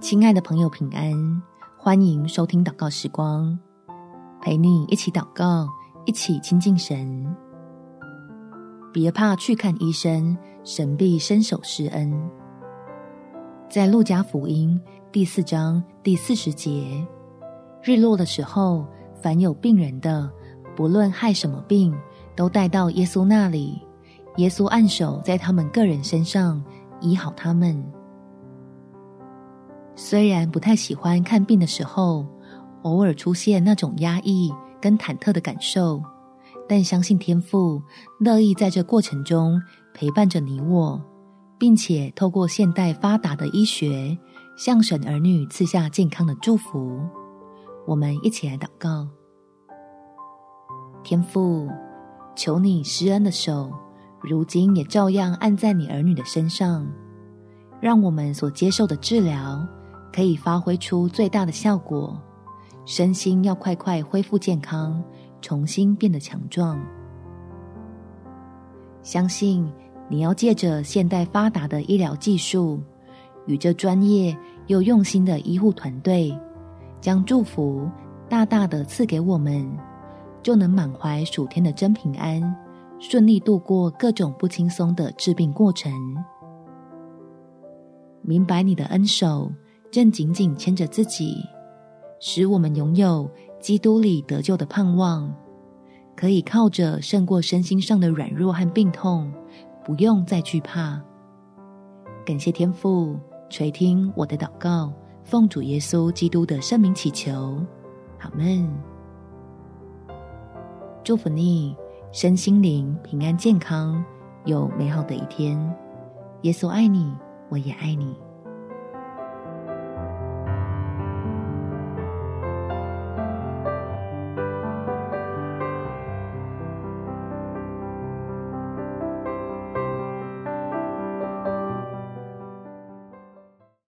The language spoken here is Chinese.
亲爱的朋友，平安！欢迎收听祷告时光，陪你一起祷告，一起亲近神。别怕去看医生，神必伸手施恩。在路加福音第四章第四十节，日落的时候，凡有病人的，不论害什么病，都带到耶稣那里，耶稣按手在他们个人身上，医好他们。虽然不太喜欢看病的时候，偶尔出现那种压抑跟忐忑的感受，但相信天父乐意在这过程中陪伴着你我，并且透过现代发达的医学，向神儿女赐下健康的祝福。我们一起来祷告：天父，求你施恩的手，如今也照样按在你儿女的身上，让我们所接受的治疗。可以发挥出最大的效果，身心要快快恢复健康，重新变得强壮。相信你要借着现代发达的医疗技术，与这专业又用心的医护团队，将祝福大大的赐给我们，就能满怀暑天的真平安，顺利度过各种不轻松的治病过程。明白你的恩手。正紧紧牵着自己，使我们拥有基督里得救的盼望，可以靠着胜过身心上的软弱和病痛，不用再惧怕。感谢天父垂听我的祷告，奉主耶稣基督的圣名祈求，阿门。祝福你身心灵平安健康，有美好的一天。耶稣爱你，我也爱你。